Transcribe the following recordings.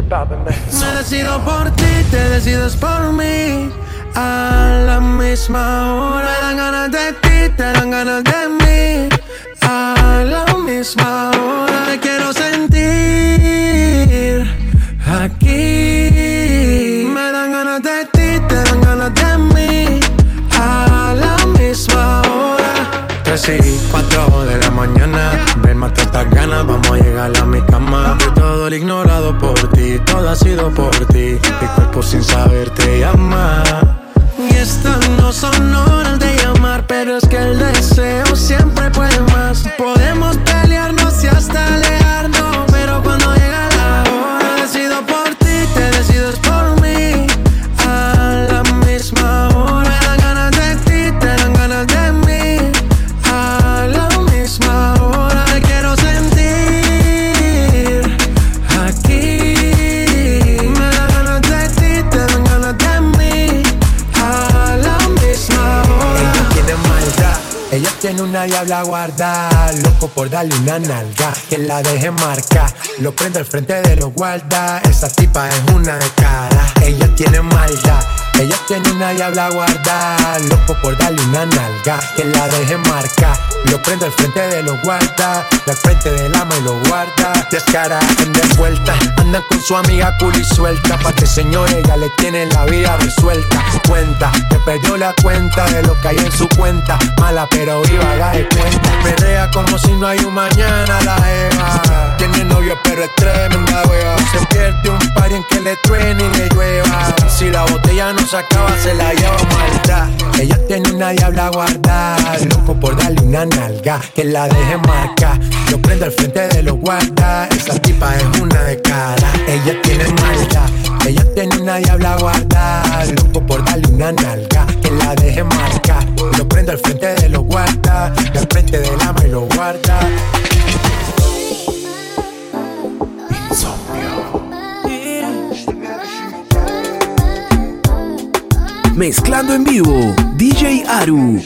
Me decido por ti, te decides por mí. A la misma hora. Me dan ganas de ti, te dan ganas de mí. A la misma hora. Te quiero sentir aquí. Me dan ganas de ti, te dan ganas de mí. A la misma hora. 3 y 4 de la mañana. Ven, mate estas ganas, vamos a llegar a mi cama. El ignorado por ti, todo ha sido por ti. Mi cuerpo sin saber te llama. Y estas no son horas de llamar, pero es que el deseo siempre puede más. Podemos diabla guarda, loco por darle una nalga, que la deje marcar, lo prende al frente de los guarda, esa tipa es una de cara, ella tiene maldad, ella tiene una diabla guarda, loco por darle una nalga, que la deje marcar, lo prende al frente de los guarda, al frente del ama y lo guarda, descara en vuelta, andan con su amiga cool y suelta, pa' que señor ella le tiene la vida resuelta, cuenta, que perdió la cuenta de lo que hay en su cuenta, mala pero viva, haga de cuenta, perrea como si no hay un mañana la Eva, tiene novio pero es tremenda wea, se pierde un par en que le truene y le llueva, si la no se acaba se la lleva maldad, ella tiene una diabla guardada, loco por darle una nalga, que la deje marcar, lo prende al frente de los guarda, esa tipa es una de cara, ella tiene maldad, ella tiene una diabla guardada, loco por darle una nalga, que la deje marcar, lo prende al frente de los guarda, al frente del ama y lo guarda. Mezclando en vivo, DJ Aru.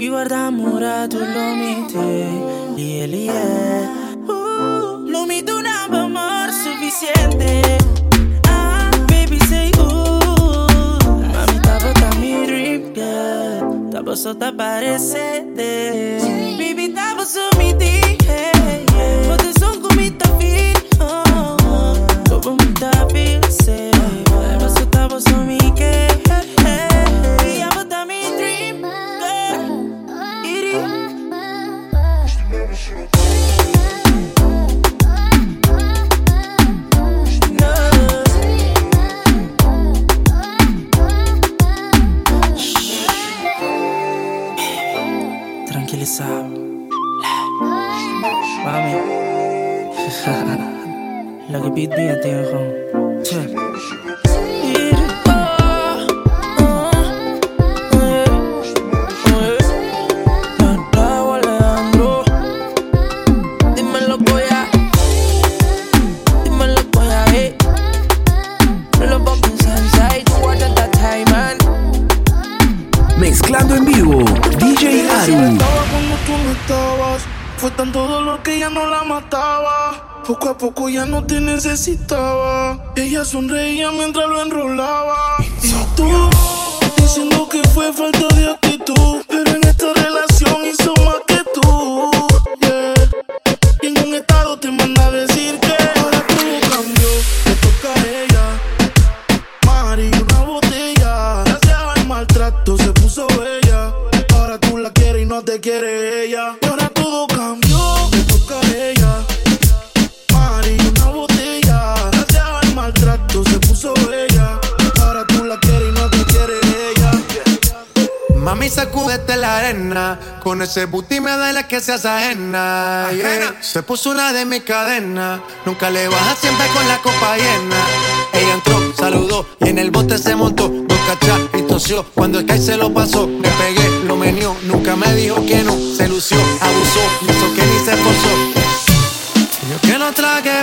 No Baby guardiamo ora tu lo mite Lie, lie uh, Lo mito un amor suficiente Ah, baby say, uh Mami, tava tá mi drip, girl Tava só tá parecendo Baby, tava só me di hey, yeah. Pode som com me tá feel oh. Como me tá WhatsApp. Mami. Lo que pide a ti, ya no te necesitaba. Ella sonreía mientras lo enrolaba. Con ese booty me da la que seas ajena. yeah. Se puso una de mis cadenas. Nunca le baja siempre con la copa llena. Ella entró, saludó y en el bote se montó. Dos cachas y tosió. Cuando el Kai se lo pasó, le pegué, lo menió. Nunca me dijo que no. Se lució, abusó. Hizo que ni se esforzó. Yo que no traje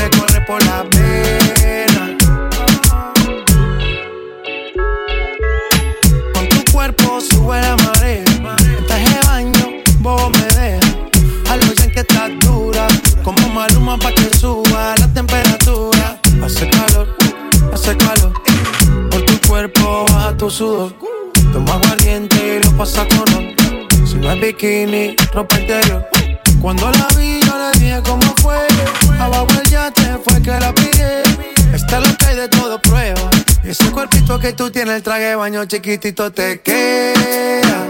sudor. Toma aguardiente y lo pasa con. Si no es bikini, ropa interior. Cuando la vi, yo le dije cómo fue. Abajo el yate fue que la pillé. Está loca y de todo prueba. Ese cuerpito que tú tienes, el traje de baño chiquitito te queda.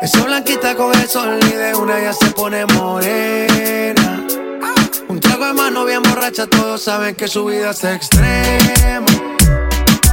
Esa blanquita con el sol y de una ya se pone morena. Un trago de mano bien borracha, todos saben que su vida es extrema.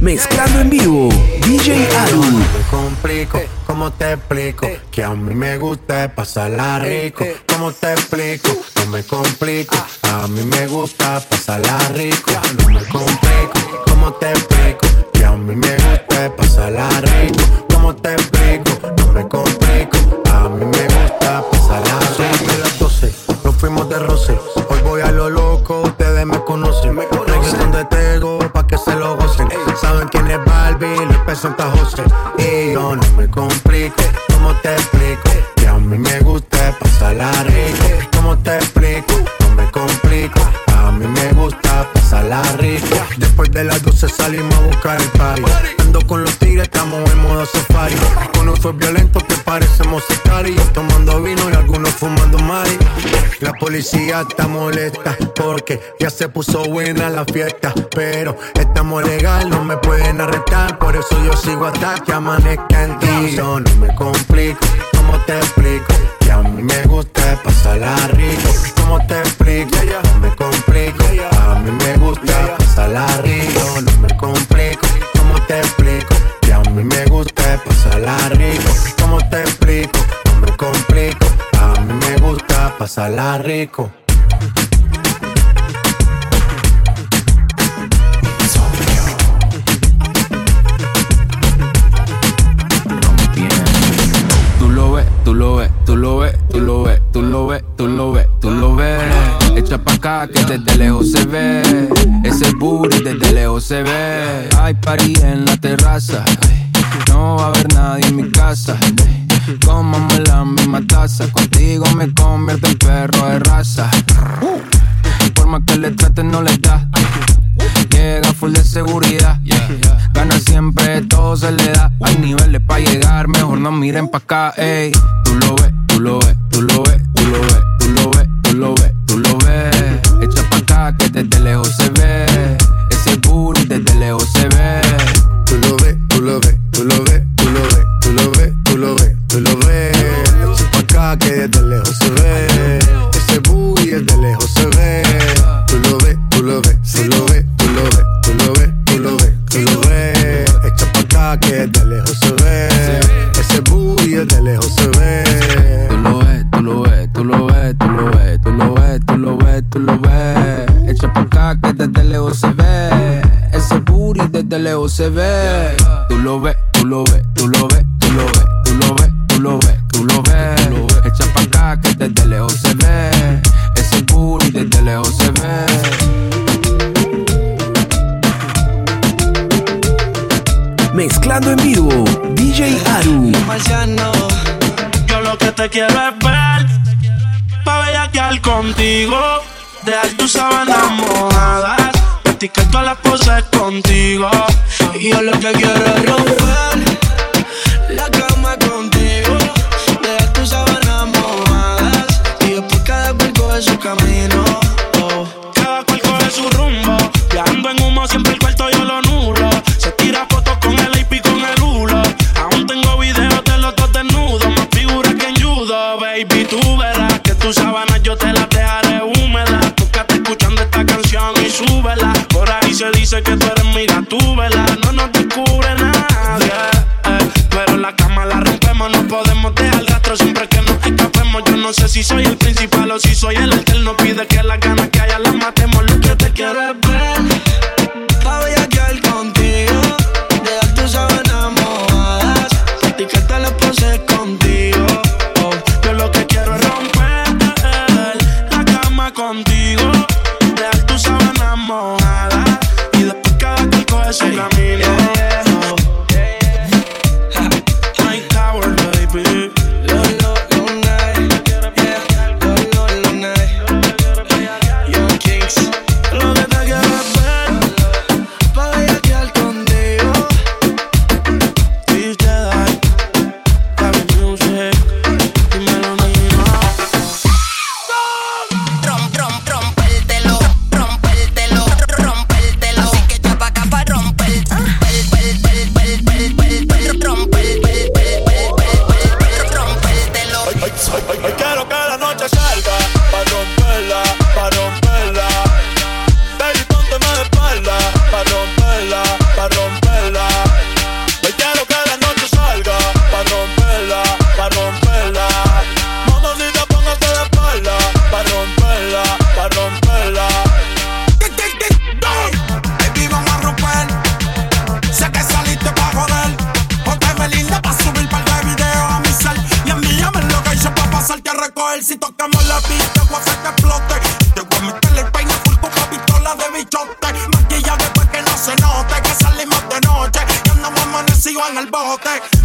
Mezclando en vivo, DJ Aru. me complico, ¿cómo te explico? Que a mí me gusta pasarla rico. ¿Cómo te explico? No me complico. A mí me gusta pasarla rico. No me complico, ¿cómo te explico? Que a mí me gusta pasarla rico. ¿Cómo te explico? No me complico. A mí me gusta pasarla rico. A las 12 nos fuimos de roce. Hoy voy a lo Presenta José. Y yo no me complico, ¿cómo te explico? Que a mí me gusta pasarla rico. ¿Cómo te explico? No me complico. A mí me gusta pasarla rico. Después de las 12 salimos a buscar el party. Ando con los tigres, estamos en modo safari. Uno fue violento policía está molesta porque ya se puso buena la fiesta. Pero estamos legal, no me pueden arrestar. Por eso yo sigo hasta que amanezca en ti. Yo no me complico, pasarla rico. Tú lo ves, tú lo ves, tú lo ves, tú lo ves, tú lo ves, tú lo ves, tú lo ves. Echa pa' acá que desde lejos se ve. Ese booty desde lejos se ve. Hay party en la terraza. No va a haber nadie en mi casa. seguridad. Gana siempre, todo se le da. Hay niveles para llegar, mejor no miren pa' acá, ey. Tú lo ves, tú lo ves que de lejos se ve. Ese booty de lejos se ve. Tú lo ves, tú lo ves, tú lo ves, tú lo ves, tú lo ves, tú lo ves, tú lo ves. Echa pa' acá que desde lejos se ve. Ese booty desde lejos se ve. Tú lo ves, tú lo ves tus sábanas mojadas. Practicar todas las poses contigo. Y yo lo que quiero es romper. thanks.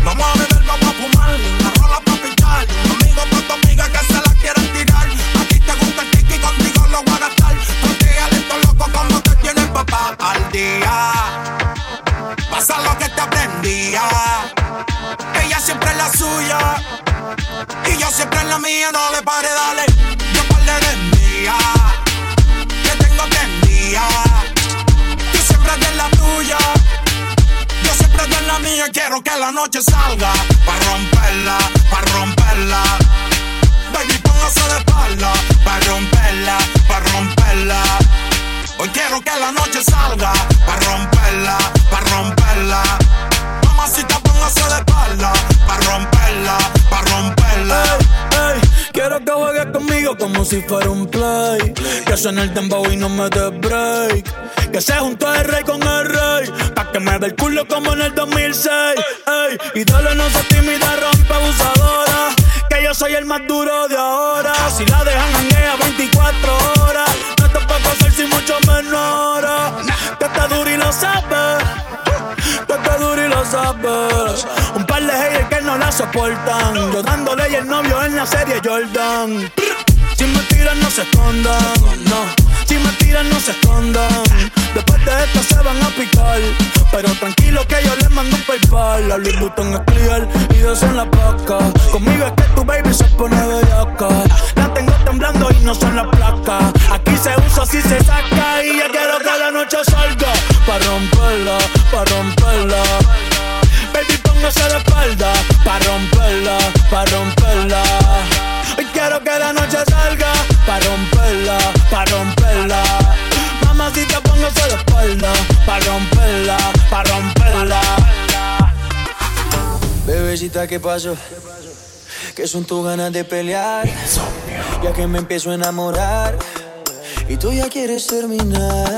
si fuera un play. Que suena el dembow y no me dé break. Que se juntó el rey con el rey. Pa' que me dé el culo como en el 2006. Ey, ídolo no se tímida, rompe abusadora. Que yo soy el más duro de ahora. Si la dejan hanguea 24 horas. No te puedo hacer si mucho menos ahora. Que está duro y lo sabes, Que está duro y lo sabes. Un par de haters que no la soportan. Yo dándole y el novio en la serie Jordan. Si me tiran, no se escondan. No, si me tiran, no se escondan. Después de esto se van a picar. Pero tranquilo que yo les mando un PayPal. La Louis Vuitton es clear y dos en la paca. Conmigo es que tu baby se pone bellaca. La tengo temblando y no son las placas. Aquí se usa, si se saca. Y ya quiero que la noche salga. Pa' romperla, pa' romperla. Baby, póngase de espalda. Pa' romperla, pa' romperla. Hoy quiero que la noche salga. Pa' romperla, pa' romperla. Mamacita, póngase de espalda. Pa' romperla, pa' romperla. Bebecita, ¿qué pasó? Que son tus ganas de pelear. Ya que me empiezo a enamorar. Y tú ya quieres terminar.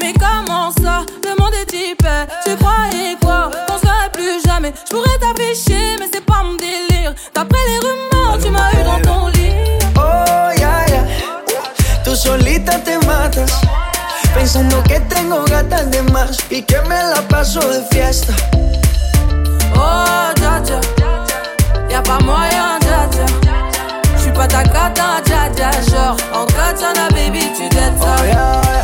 Mais comment ça, le monde est hyper Tu croyais quoi Qu'on serait plus jamais Je pourrais t'afficher mais c'est pas mon délire D'après les rumeurs tu m'as eu dans ton lit Oh, ya, ya. Tú solita te matas. Pensando que tengo gatas de más. Y que me la paso de fiesta. Oh dja dja Y'a pas moyen dja dja J'suis pas ta cata dja dja Genre en katana baby tu ça Oh, ya, ya.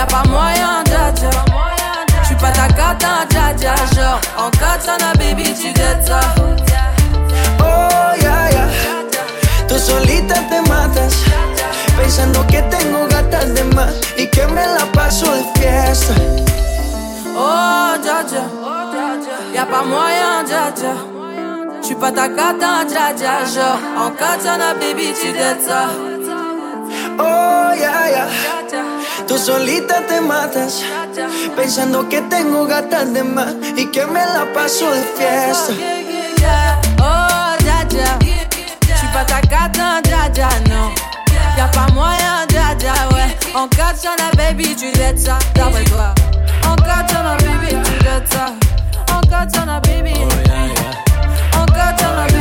Y'a pas moyen dja dja J'suis pas ta cata dja dja Genre en katana baby tu dettes ça Oh, ya, ya. Tú solita te matas. Pensando que tengo gatas de más. Y que me la paso de fiesta. Oh dja dja Y'a pas moyen dja dja J'suis pas ta cata dja dja Genre en katana baby tu dettes ça Oh, ya, ya. Tú solita te matas. Pensando que tengo gatas de más. Y que me la paso de fiesta. Oh, dja dja. J'suis pas ta cata, dja dja, non. Y'a pas moyen, dja dja, ouais. En katana, baby, tu dettes ça, d'après toi. En katana, baby, tu dettes ça. En katana, baby. En katana, baby,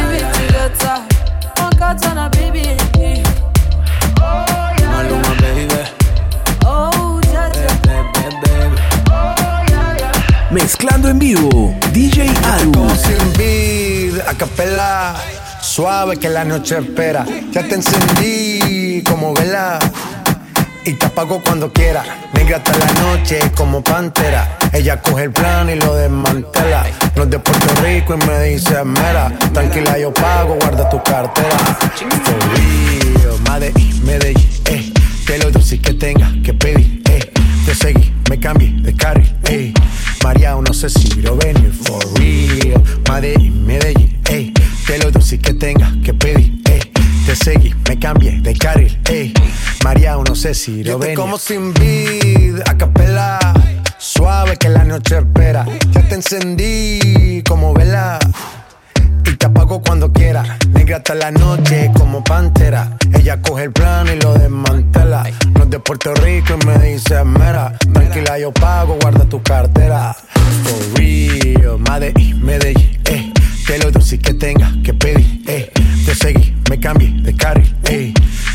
capela. Suave que la noche espera. Ya te encendí como vela. Y te apago cuando quiera. Negra hasta la noche como pantera. Ella coge el plan y lo desmantela. No es de Puerto Rico y me dice mera. Tranquila, yo pago, guarda tu cartera. Real, Medellín, Medellín, eh. Que lo dulce que tenga que pedir, eh. Te seguí, me cambié de carril, eh. María, no sé si lo venir, for real. Eh. Dulce que tenga que pedir, eh. Te seguí, me cambié de carril, eh. María, no sé si lo venir. como sin vid, a capela. Suave que la noche espera. Ya te encendí como vela. Y te apago cuando quiera. Negra hasta la noche como pantera. Ella coge el plan y lo desmantela. No es de Puerto Rico y me dice mera. Tranquila, yo pago, guarda tu cartera. For real, Medellín, Medellín, eh. Que lo dulce que tenga que pedir, eh. Te seguí, me cambié de carril, eh.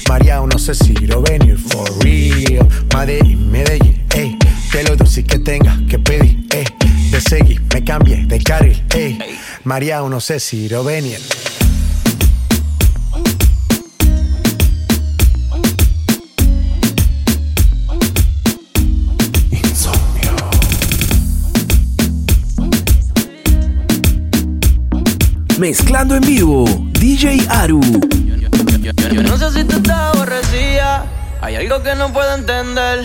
María, no sé si lo venir, for real. Medellín, Medellín, eh. Que lo dulce que tenga que pedir, eh. Te seguí, me cambié de carril, eh. María, no sé si lo venir. Mezclando en vivo, DJ Aru. Yo no sé si tú estás aborrecida. Hay algo que no puedo entender.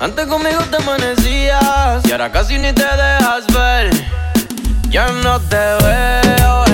Antes conmigo te amanecías y ahora casi ni te dejas ver. Ya no te veo